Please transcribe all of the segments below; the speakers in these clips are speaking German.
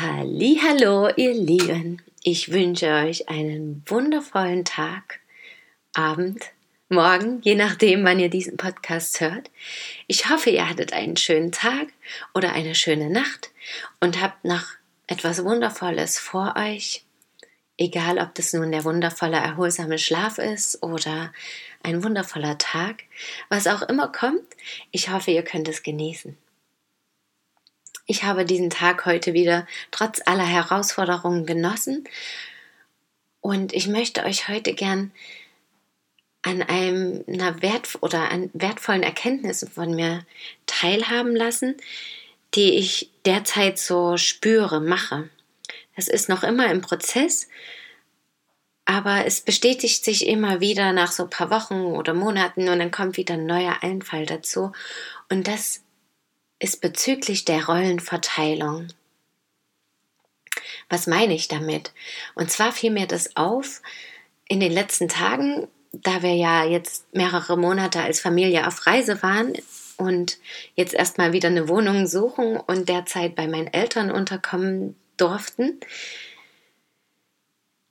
Hallo, ihr Lieben. Ich wünsche euch einen wundervollen Tag, Abend, Morgen, je nachdem, wann ihr diesen Podcast hört. Ich hoffe, ihr hattet einen schönen Tag oder eine schöne Nacht und habt noch etwas Wundervolles vor euch. Egal, ob das nun der wundervolle, erholsame Schlaf ist oder ein wundervoller Tag, was auch immer kommt, ich hoffe, ihr könnt es genießen. Ich habe diesen Tag heute wieder trotz aller Herausforderungen genossen und ich möchte euch heute gern an einem, einer wert oder an wertvollen Erkenntnissen von mir teilhaben lassen, die ich derzeit so spüre, mache. Das ist noch immer im Prozess, aber es bestätigt sich immer wieder nach so ein paar Wochen oder Monaten und dann kommt wieder ein neuer Einfall dazu. Und das ist bezüglich der Rollenverteilung. Was meine ich damit? Und zwar fiel mir das auf in den letzten Tagen, da wir ja jetzt mehrere Monate als Familie auf Reise waren und jetzt erstmal wieder eine Wohnung suchen und derzeit bei meinen Eltern unterkommen durften,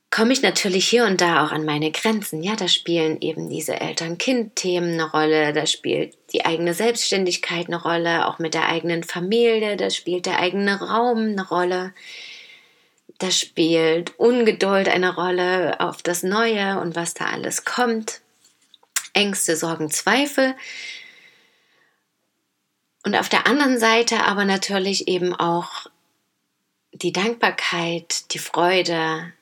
komme ich natürlich hier und da auch an meine Grenzen. Ja, da spielen eben diese Eltern-Kind-Themen eine Rolle, da spielt die eigene Selbstständigkeit eine Rolle, auch mit der eigenen Familie, da spielt der eigene Raum eine Rolle, da spielt Ungeduld eine Rolle auf das Neue und was da alles kommt, Ängste, Sorgen, Zweifel. Und auf der anderen Seite aber natürlich eben auch die Dankbarkeit, die Freude,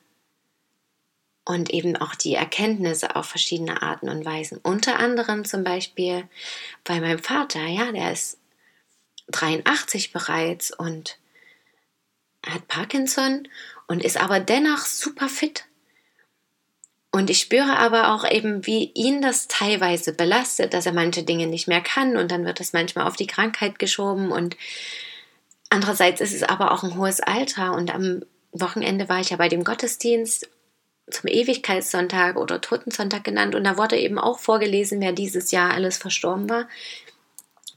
und eben auch die Erkenntnisse auf verschiedene Arten und Weisen. Unter anderem zum Beispiel bei meinem Vater, ja, der ist 83 bereits und hat Parkinson und ist aber dennoch super fit. Und ich spüre aber auch eben, wie ihn das teilweise belastet, dass er manche Dinge nicht mehr kann und dann wird es manchmal auf die Krankheit geschoben und andererseits ist es aber auch ein hohes Alter und am Wochenende war ich ja bei dem Gottesdienst zum Ewigkeitssonntag oder Totensonntag genannt und da wurde eben auch vorgelesen, wer dieses Jahr alles verstorben war.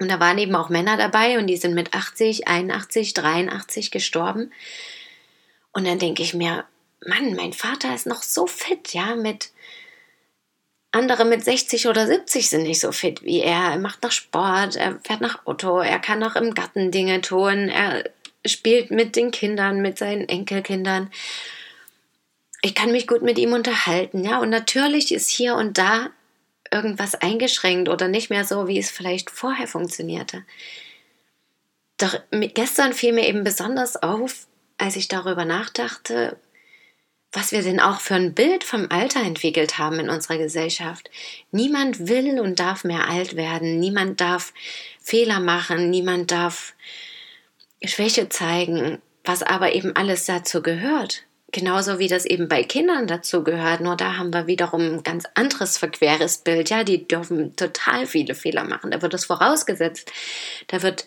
Und da waren eben auch Männer dabei und die sind mit 80, 81, 83 gestorben. Und dann denke ich mir, Mann, mein Vater ist noch so fit, ja, mit andere mit 60 oder 70 sind nicht so fit wie er. Er macht noch Sport, er fährt nach Auto, er kann noch im Garten Dinge tun, er spielt mit den Kindern, mit seinen Enkelkindern ich kann mich gut mit ihm unterhalten, ja. Und natürlich ist hier und da irgendwas eingeschränkt oder nicht mehr so, wie es vielleicht vorher funktionierte. Doch gestern fiel mir eben besonders auf, als ich darüber nachdachte, was wir denn auch für ein Bild vom Alter entwickelt haben in unserer Gesellschaft. Niemand will und darf mehr alt werden, niemand darf Fehler machen, niemand darf Schwäche zeigen, was aber eben alles dazu gehört. Genauso wie das eben bei Kindern dazu gehört, nur da haben wir wiederum ein ganz anderes verqueres Bild. Ja, die dürfen total viele Fehler machen. Da wird das vorausgesetzt. Da wird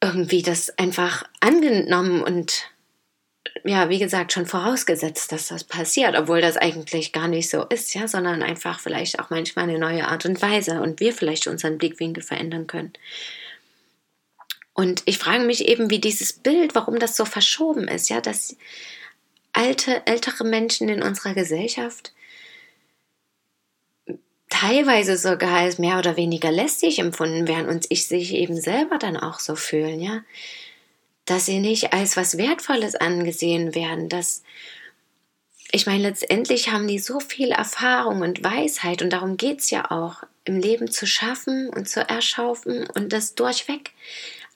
irgendwie das einfach angenommen und ja, wie gesagt, schon vorausgesetzt, dass das passiert, obwohl das eigentlich gar nicht so ist, ja, sondern einfach vielleicht auch manchmal eine neue Art und Weise und wir vielleicht unseren Blickwinkel verändern können. Und ich frage mich eben, wie dieses Bild, warum das so verschoben ist, ja, dass alte, ältere Menschen in unserer Gesellschaft teilweise sogar als mehr oder weniger lästig empfunden werden und ich sich eben selber dann auch so fühlen, ja, dass sie nicht als was Wertvolles angesehen werden, dass ich meine, letztendlich haben die so viel Erfahrung und Weisheit und darum geht es ja auch, im Leben zu schaffen und zu erschaufen und das durchweg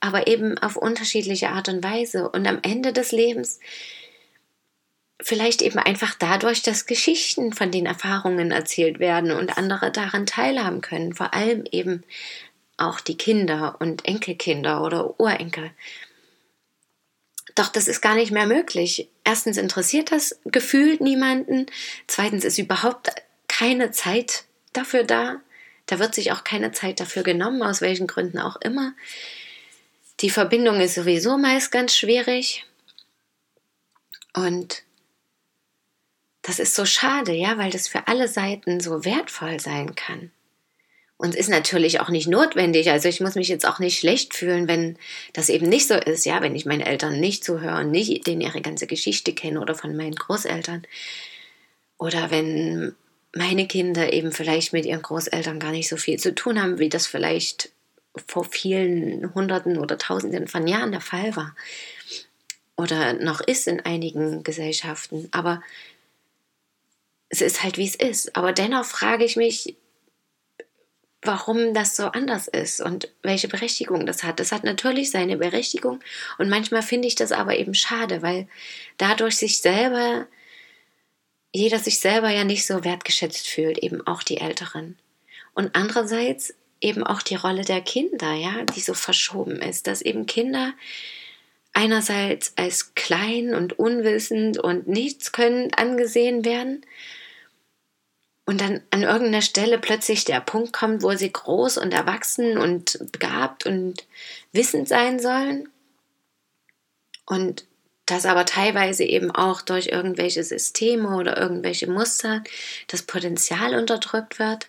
aber eben auf unterschiedliche Art und Weise. Und am Ende des Lebens vielleicht eben einfach dadurch, dass Geschichten von den Erfahrungen erzählt werden und andere daran teilhaben können. Vor allem eben auch die Kinder und Enkelkinder oder Urenkel. Doch das ist gar nicht mehr möglich. Erstens interessiert das gefühlt niemanden. Zweitens ist überhaupt keine Zeit dafür da. Da wird sich auch keine Zeit dafür genommen, aus welchen Gründen auch immer. Die Verbindung ist sowieso meist ganz schwierig. Und das ist so schade, ja, weil das für alle Seiten so wertvoll sein kann. Und ist natürlich auch nicht notwendig. Also ich muss mich jetzt auch nicht schlecht fühlen, wenn das eben nicht so ist, ja, wenn ich meinen Eltern nicht zuhöre und nicht denen ihre ganze Geschichte kenne oder von meinen Großeltern. Oder wenn meine Kinder eben vielleicht mit ihren Großeltern gar nicht so viel zu tun haben, wie das vielleicht vor vielen Hunderten oder Tausenden von Jahren der Fall war. Oder noch ist in einigen Gesellschaften. Aber es ist halt, wie es ist. Aber dennoch frage ich mich, warum das so anders ist und welche Berechtigung das hat. Das hat natürlich seine Berechtigung und manchmal finde ich das aber eben schade, weil dadurch sich selber, jeder sich selber ja nicht so wertgeschätzt fühlt, eben auch die Älteren. Und andererseits eben auch die Rolle der Kinder, ja, die so verschoben ist, dass eben Kinder einerseits als klein und unwissend und nichts können angesehen werden und dann an irgendeiner Stelle plötzlich der Punkt kommt, wo sie groß und erwachsen und begabt und wissend sein sollen und das aber teilweise eben auch durch irgendwelche Systeme oder irgendwelche Muster das Potenzial unterdrückt wird,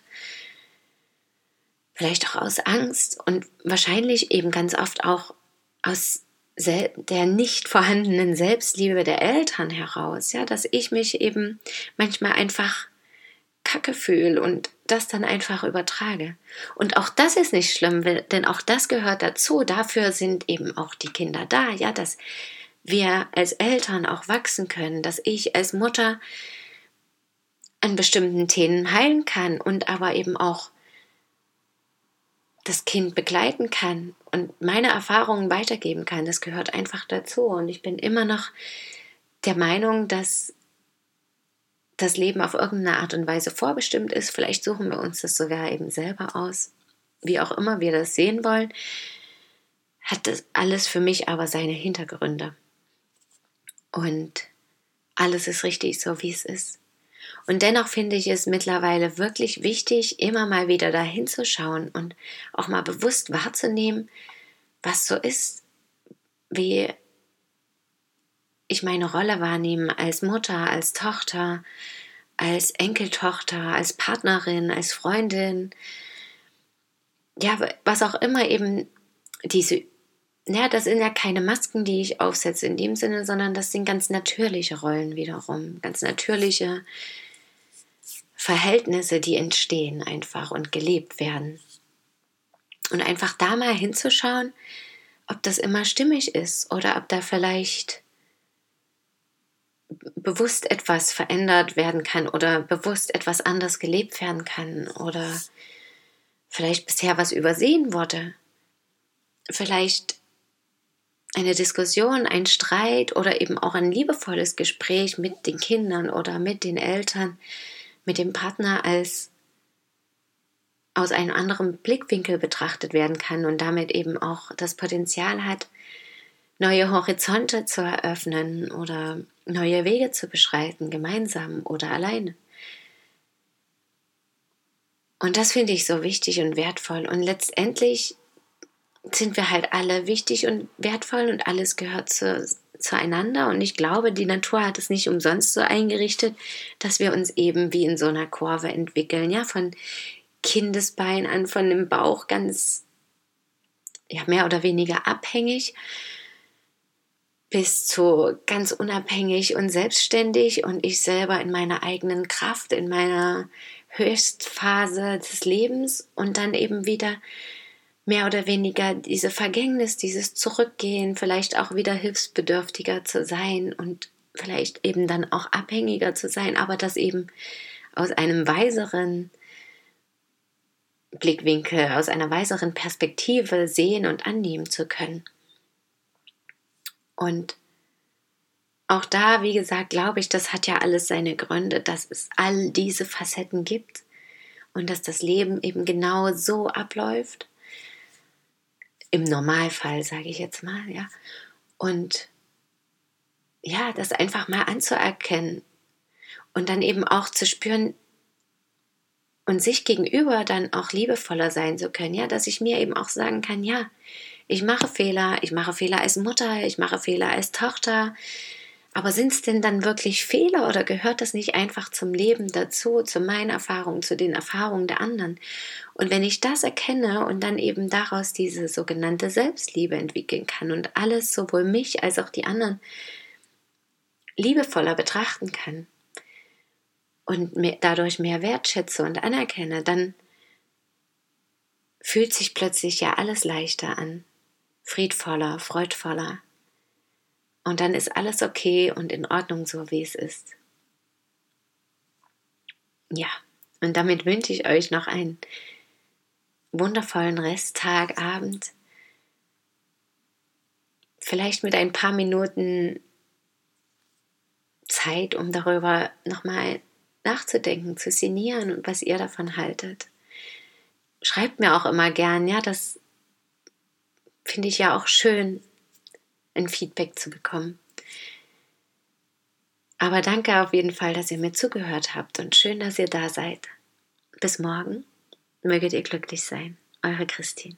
vielleicht auch aus Angst und wahrscheinlich eben ganz oft auch aus der nicht vorhandenen Selbstliebe der Eltern heraus, ja, dass ich mich eben manchmal einfach kacke fühle und das dann einfach übertrage. Und auch das ist nicht schlimm, denn auch das gehört dazu. Dafür sind eben auch die Kinder da, ja, dass wir als Eltern auch wachsen können, dass ich als Mutter an bestimmten Themen heilen kann und aber eben auch das Kind begleiten kann und meine Erfahrungen weitergeben kann. Das gehört einfach dazu. Und ich bin immer noch der Meinung, dass das Leben auf irgendeine Art und Weise vorbestimmt ist. Vielleicht suchen wir uns das sogar eben selber aus. Wie auch immer wir das sehen wollen, hat das alles für mich aber seine Hintergründe. Und alles ist richtig so, wie es ist. Und dennoch finde ich es mittlerweile wirklich wichtig, immer mal wieder dahin zu schauen und auch mal bewusst wahrzunehmen, was so ist, wie ich meine Rolle wahrnehme als Mutter, als Tochter, als Enkeltochter, als Partnerin, als Freundin, ja, was auch immer eben diese, ja, das sind ja keine Masken, die ich aufsetze in dem Sinne, sondern das sind ganz natürliche Rollen wiederum, ganz natürliche Verhältnisse, die entstehen einfach und gelebt werden. Und einfach da mal hinzuschauen, ob das immer stimmig ist oder ob da vielleicht bewusst etwas verändert werden kann oder bewusst etwas anders gelebt werden kann oder vielleicht bisher was übersehen wurde. Vielleicht eine Diskussion, ein Streit oder eben auch ein liebevolles Gespräch mit den Kindern oder mit den Eltern, mit dem Partner als aus einem anderen Blickwinkel betrachtet werden kann und damit eben auch das Potenzial hat, neue Horizonte zu eröffnen oder neue Wege zu beschreiten, gemeinsam oder alleine. Und das finde ich so wichtig und wertvoll. Und letztendlich sind wir halt alle wichtig und wertvoll und alles gehört zu, zueinander. Und ich glaube, die Natur hat es nicht umsonst so eingerichtet, dass wir uns eben wie in so einer Kurve entwickeln, ja, von Kindesbein an, von dem Bauch ganz, ja, mehr oder weniger abhängig bis zu ganz unabhängig und selbstständig und ich selber in meiner eigenen Kraft, in meiner Höchstphase des Lebens und dann eben wieder mehr oder weniger diese Vergängnis, dieses Zurückgehen, vielleicht auch wieder hilfsbedürftiger zu sein und vielleicht eben dann auch abhängiger zu sein, aber das eben aus einem weiseren Blickwinkel, aus einer weiseren Perspektive sehen und annehmen zu können. Und auch da, wie gesagt, glaube ich, das hat ja alles seine Gründe, dass es all diese Facetten gibt und dass das Leben eben genau so abläuft im Normalfall, sage ich jetzt mal, ja. Und ja, das einfach mal anzuerkennen und dann eben auch zu spüren und sich gegenüber dann auch liebevoller sein zu können, ja, dass ich mir eben auch sagen kann, ja, ich mache Fehler, ich mache Fehler als Mutter, ich mache Fehler als Tochter, aber sind es denn dann wirklich Fehler oder gehört das nicht einfach zum Leben dazu, zu meinen Erfahrungen, zu den Erfahrungen der anderen? Und wenn ich das erkenne und dann eben daraus diese sogenannte Selbstliebe entwickeln kann und alles, sowohl mich als auch die anderen, liebevoller betrachten kann und mehr, dadurch mehr wertschätze und anerkenne, dann fühlt sich plötzlich ja alles leichter an, friedvoller, freudvoller, und dann ist alles okay und in Ordnung, so wie es ist. Ja, und damit wünsche ich euch noch einen wundervollen Resttag, Abend. Vielleicht mit ein paar Minuten Zeit, um darüber nochmal nachzudenken, zu sinnieren und was ihr davon haltet. Schreibt mir auch immer gern, ja, das finde ich ja auch schön, ein Feedback zu bekommen. Aber danke auf jeden Fall, dass ihr mir zugehört habt und schön, dass ihr da seid. Bis morgen. Möget ihr glücklich sein. Eure Christine.